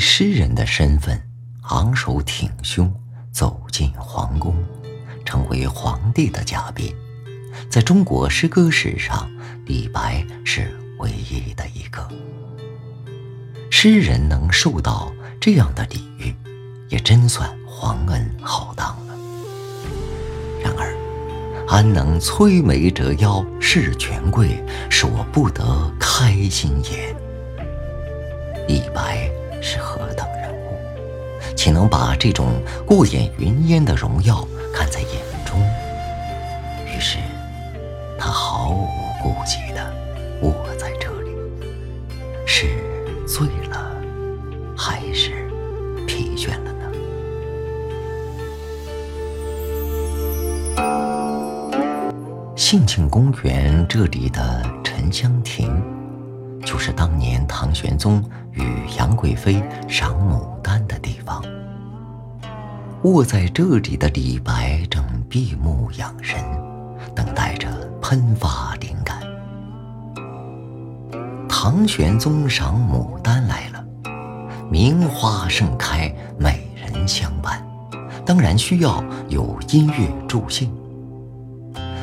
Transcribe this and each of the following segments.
诗人的身份，昂首挺胸走进皇宫，成为皇帝的嘉宾。在中国诗歌史上，李白是唯一的一个。诗人能受到这样的礼遇，也真算皇恩浩荡了。然而，安能摧眉折腰事权贵，使我不得开心颜？李白。是何等人物，岂能把这种过眼云烟的荣耀看在眼中？于是，他毫无顾忌地卧在这里，是醉了，还是疲倦了呢？兴庆公园这里的沉香亭。就是当年唐玄宗与杨贵妃赏牡丹的地方。卧在这里的李白正闭目养神，等待着喷发灵感。唐玄宗赏牡丹来了，名花盛开，美人相伴，当然需要有音乐助兴。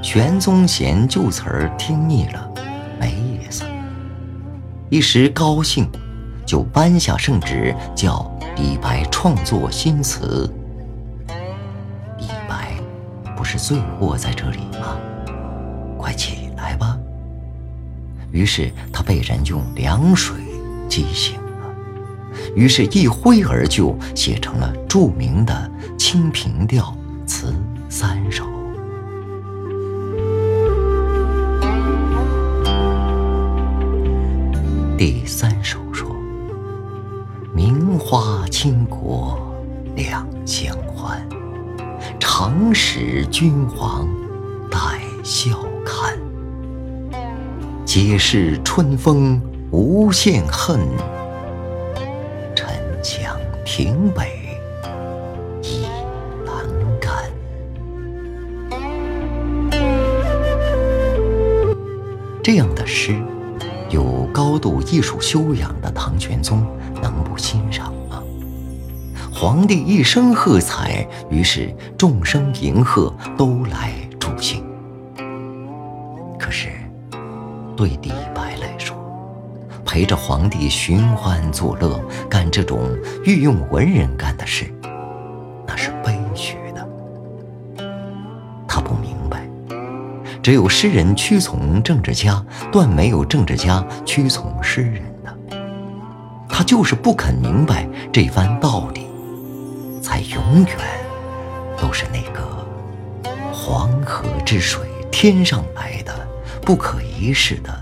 玄宗嫌旧词儿听腻了。一时高兴，就颁下圣旨，叫李白创作新词。李白不是醉卧在这里吗？快起来吧！于是他被人用凉水激醒了，于是一挥而就写成了著名的《清平调》名花倾国两相欢，长使君王带笑看。皆是春风无限恨，沉香亭北倚阑干。”这样的诗。高度艺术修养的唐玄宗能不欣赏吗？皇帝一声喝彩，于是众声迎合，都来助兴。可是，对李白来说，陪着皇帝寻欢作乐，干这种御用文人干的事，只有诗人屈从政治家，断没有政治家屈从诗人的。他就是不肯明白这番道理，才永远都是那个黄河之水天上来的，不可一世的。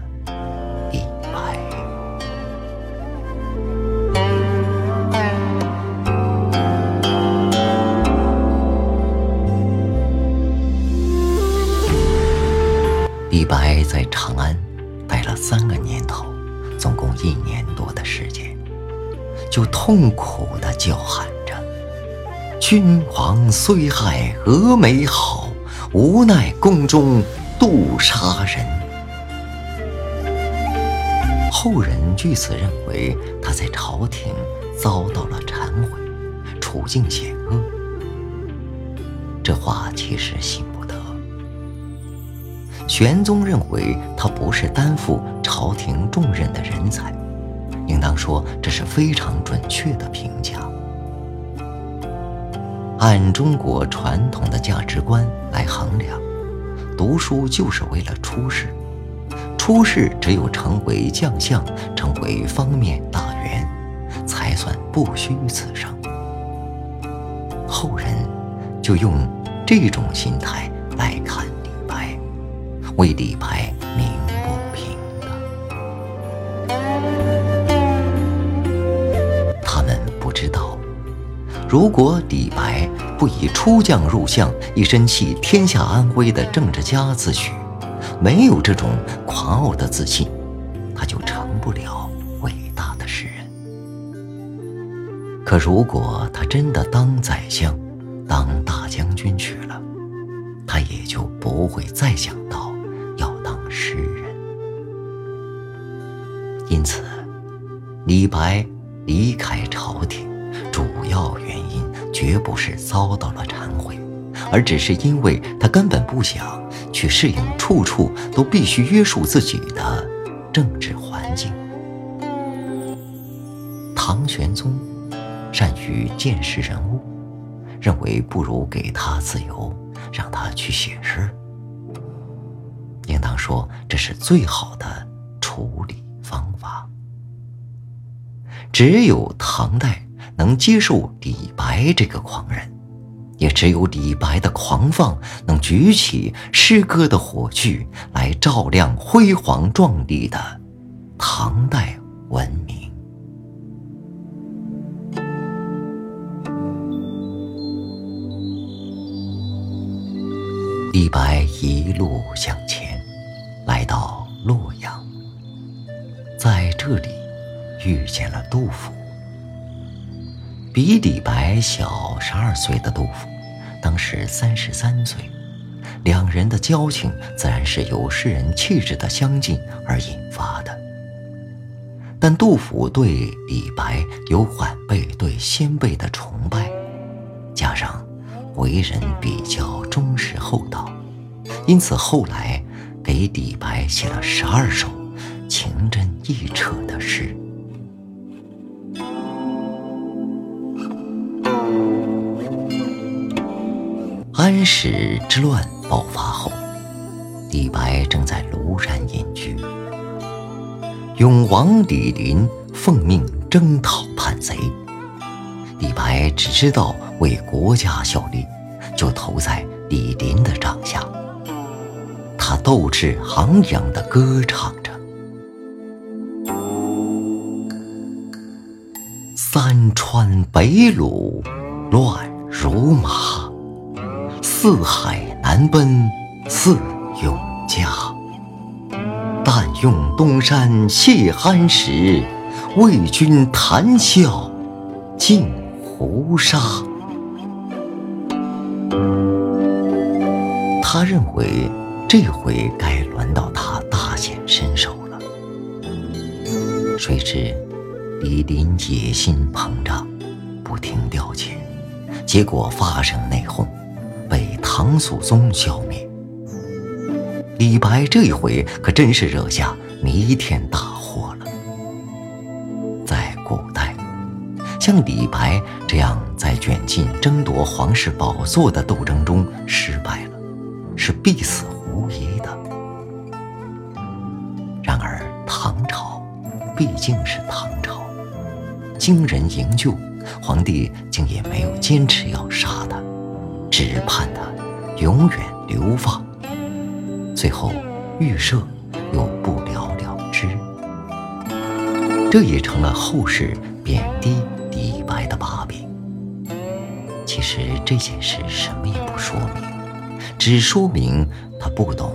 李白在长安待了三个年头，总共一年多的时间，就痛苦地叫喊着：“君王虽害峨眉好，无奈宫中杜莎人。”后人据此认为他在朝廷遭到了忏悔，处境险恶。这话其实信不。玄宗认为他不是担负朝廷重任的人才，应当说这是非常准确的评价。按中国传统的价值观来衡量，读书就是为了出世，出世只有成为将相，成为方面大员，才算不虚此生。后人就用这种心态。为李白鸣不平的，他们不知道，如果李白不以出将入相、一身弃天下安危的政治家自诩，没有这种狂傲的自信，他就成不了伟大的诗人。可如果他真的当宰相、当大将军去了，他也就不会再想李白离开朝廷，主要原因绝不是遭到了忏悔，而只是因为他根本不想去适应处处都必须约束自己的政治环境。唐玄宗善于见识人物，认为不如给他自由，让他去写诗。应当说，这是最好的处理。只有唐代能接受李白这个狂人，也只有李白的狂放能举起诗歌的火炬来照亮辉煌壮丽的唐代文明。李白一路向前，来到洛阳，在这里。遇见了杜甫，比李白小十二岁的杜甫，当时三十三岁，两人的交情自然是由诗人气质的相近而引发的。但杜甫对李白有晚辈对先辈的崇拜，加上为人比较忠实厚道，因此后来给李白写了十二首情真意彻的诗。安史之乱爆发后，李白正在庐山隐居。永王李璘奉命征讨叛贼，李白只知道为国家效力，就投在李璘的帐下。他斗志昂扬地歌唱着：“三川北虏乱如麻。”四海难奔似永嘉，但用东山谢安石，为君谈笑尽胡沙。他认为这回该轮到他大显身手了。谁知李林野心膨胀，不听调遣，结果发生内讧。唐肃宗消灭，李白这一回可真是惹下弥天大祸了。在古代，像李白这样在卷进争夺皇室宝座的斗争中失败了，是必死无疑的。然而唐朝毕竟是唐朝，经人营救，皇帝竟也没有坚持要杀他。只盼他永远流放，最后预设又不了了之，这也成了后世贬低李白的把柄。其实这件事什么也不说明，只说明他不懂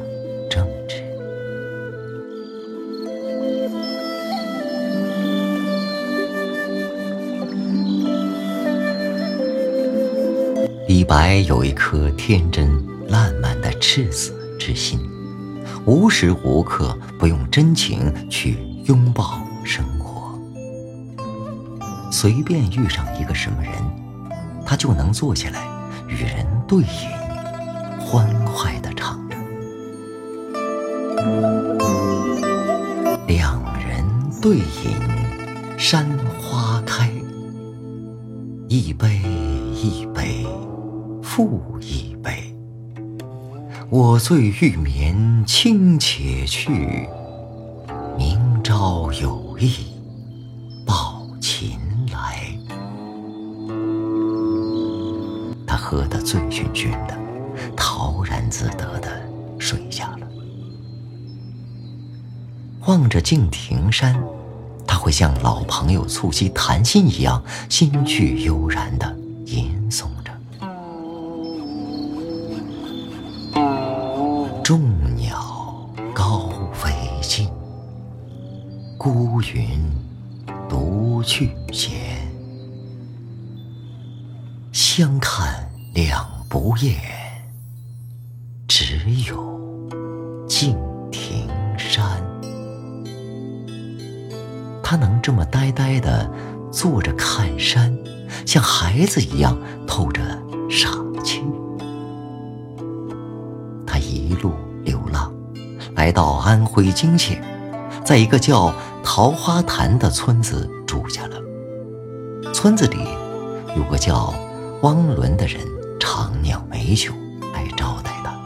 白有一颗天真烂漫的赤子之心，无时无刻不用真情去拥抱生活。随便遇上一个什么人，他就能坐下来与人对饮，欢快的唱着：“两人对饮，山花开，一杯我醉欲眠卿且去，明朝有意抱琴来。他喝得醉醺醺的，陶然自得的睡下了。望着敬亭山，他会像老朋友促膝谈心一样，心绪悠然的吟诵。众鸟高飞尽，孤云独去闲。相看两不厌，只有敬亭山。他能这么呆呆的坐着看山，像孩子一样透着傻来到安徽泾县，在一个叫桃花潭的村子住下了。村子里有个叫汪伦的人，常酿美酒来招待他。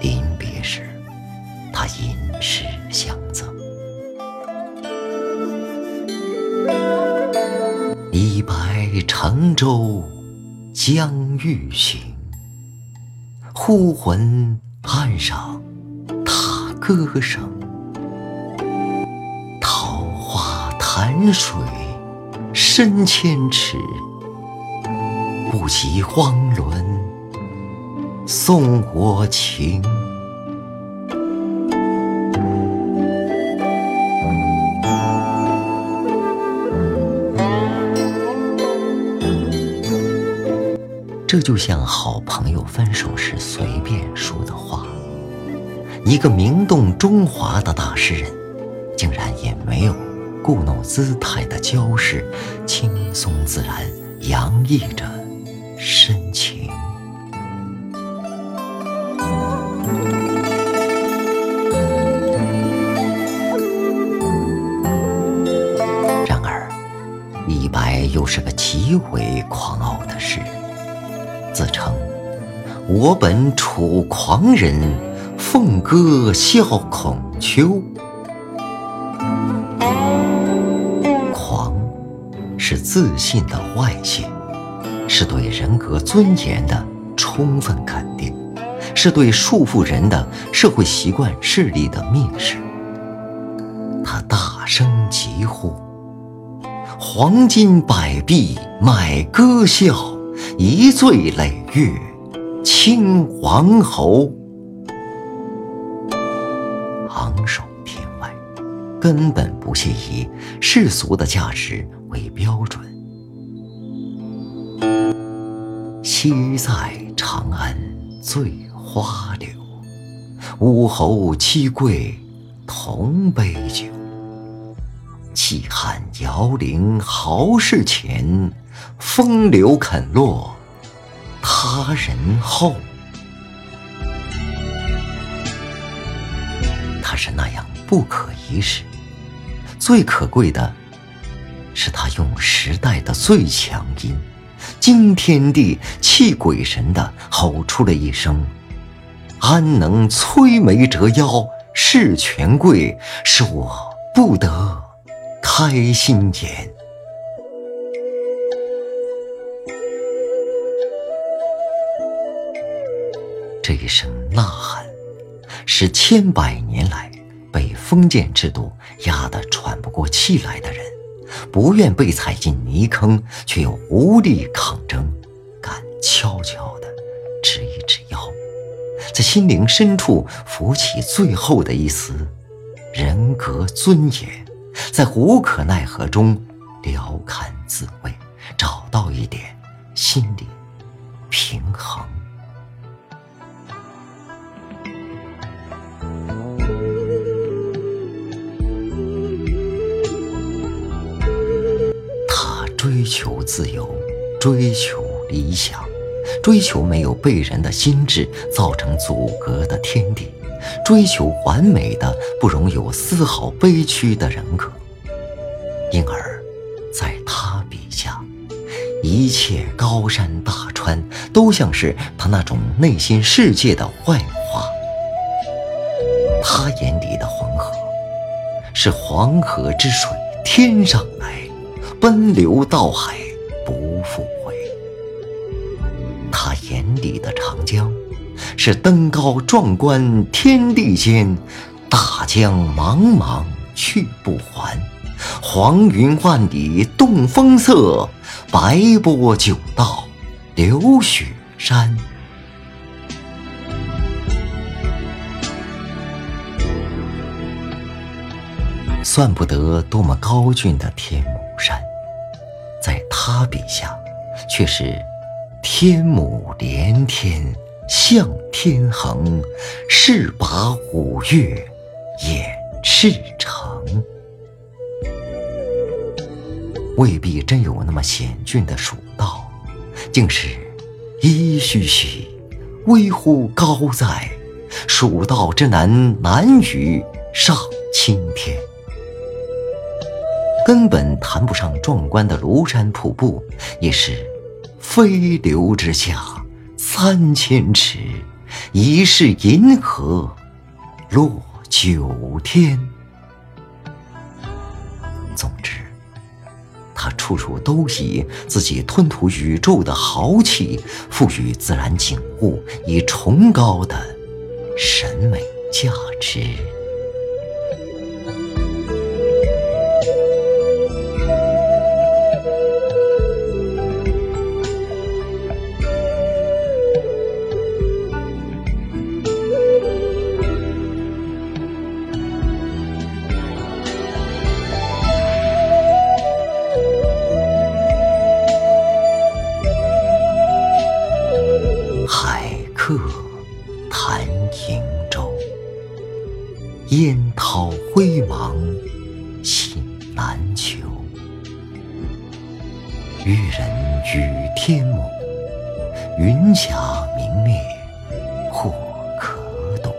临别时，他吟诗相赠：“李白乘舟将欲行，忽闻岸上歌声。桃花潭水。”深千尺，不及汪伦送我情。这就像好朋友分手时随便说的话。一个名动中华的大诗人，竟然也没有。故弄姿态的娇饰，轻松自然，洋溢着深情。然而，李白又是个极为狂傲的诗人，自称“我本楚狂人，凤歌笑孔丘”。狂是自信的外泄，是对人格尊严的充分肯定，是对束缚人的社会习惯势力的蔑视。他大声疾呼：“黄金百璧买歌笑，一醉累月倾王侯。”根本不屑以世俗的价值。为标准。昔在长安醉花柳，武侯七贵同杯酒。气汉摇铃豪士前，风流肯落他人后。他是那样不可一世，最可贵的。是他用时代的最强音，惊天地泣鬼神的吼出了一声：“安能摧眉折腰事权贵，使我不得开心颜。”这一声呐喊，是千百年来被封建制度压得喘不过气来的人。不愿被踩进泥坑，却又无力抗争，敢悄悄地直一直腰，在心灵深处浮起最后的一丝人格尊严，在无可奈何中聊堪自慰，找到一点心理平衡。求自由，追求理想，追求没有被人的心智造成阻隔的天地，追求完美的不容有丝毫悲屈的人格。因而，在他笔下，一切高山大川都像是他那种内心世界的幻化。他眼里的黄河，是黄河之水天上来。奔流到海不复回。他眼里的长江，是登高壮观天地间，大江茫茫去不还。黄云万里动风色，白波九道流雪山。算不得多么高峻的天目山。在他笔下，却是天母连天向天横，势拔五岳掩赤城。未必真有那么险峻的蜀道，竟是噫吁吁，危乎高哉！蜀道之难，难于上青天。根本谈不上壮观的庐山瀑布，也是飞流直下三千尺，疑是银河落九天。总之，他处处都以自己吞吐宇宙的豪气，赋予自然景物以崇高的。审美价值。灭，或可懂。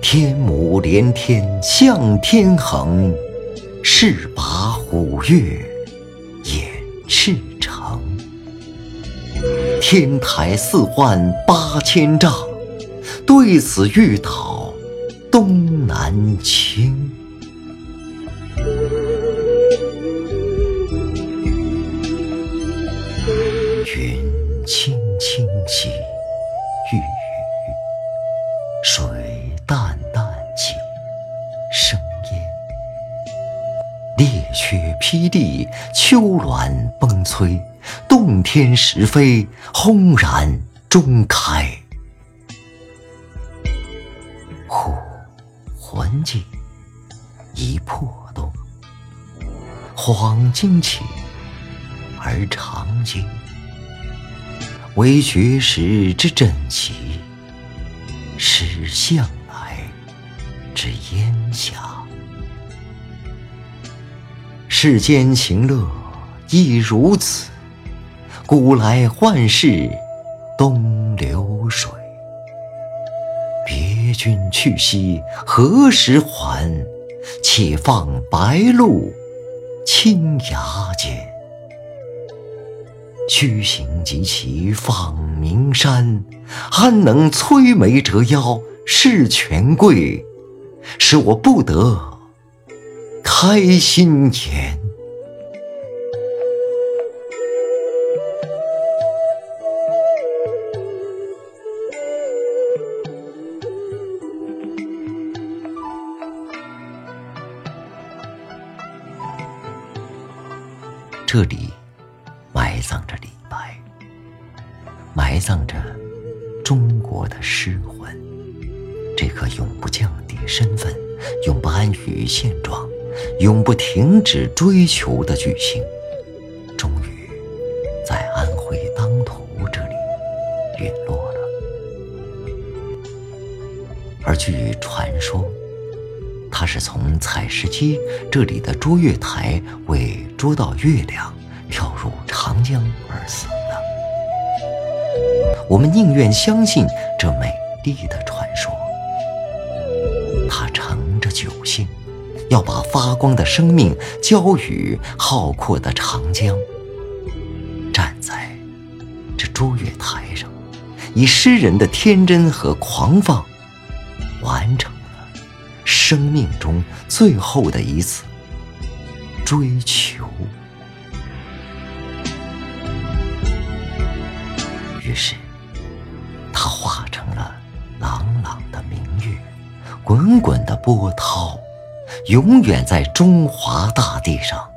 天母连天向天横，势拔虎跃掩赤城。天台四万八千丈。对此欲讨东南倾，摧，洞天石扉，轰然中开。忽环境一破洞，恍惊起而长惊，惟绝时之振起，始向来之烟霞。世间行乐亦如此，古来幻事东流水。别君去兮何时还？且放白鹿青崖间。须行即骑访名山，安能摧眉折腰事权贵？使我不得开心颜。这里埋葬着李白，埋葬着中国的诗魂。这颗永不降低身份、永不安于现状、永不停止追求的巨星，终于在安徽当涂这里陨落了。而据传说，他是从采石矶这里的捉月台为捉到月亮，跳入长江而死的。我们宁愿相信这美丽的传说。他乘着酒兴，要把发光的生命交予浩阔的长江。站在这捉月台上，以诗人的天真和狂放，完成了。生命中最后的一次追求，于是他化成了朗朗的明月，滚滚的波涛，永远在中华大地上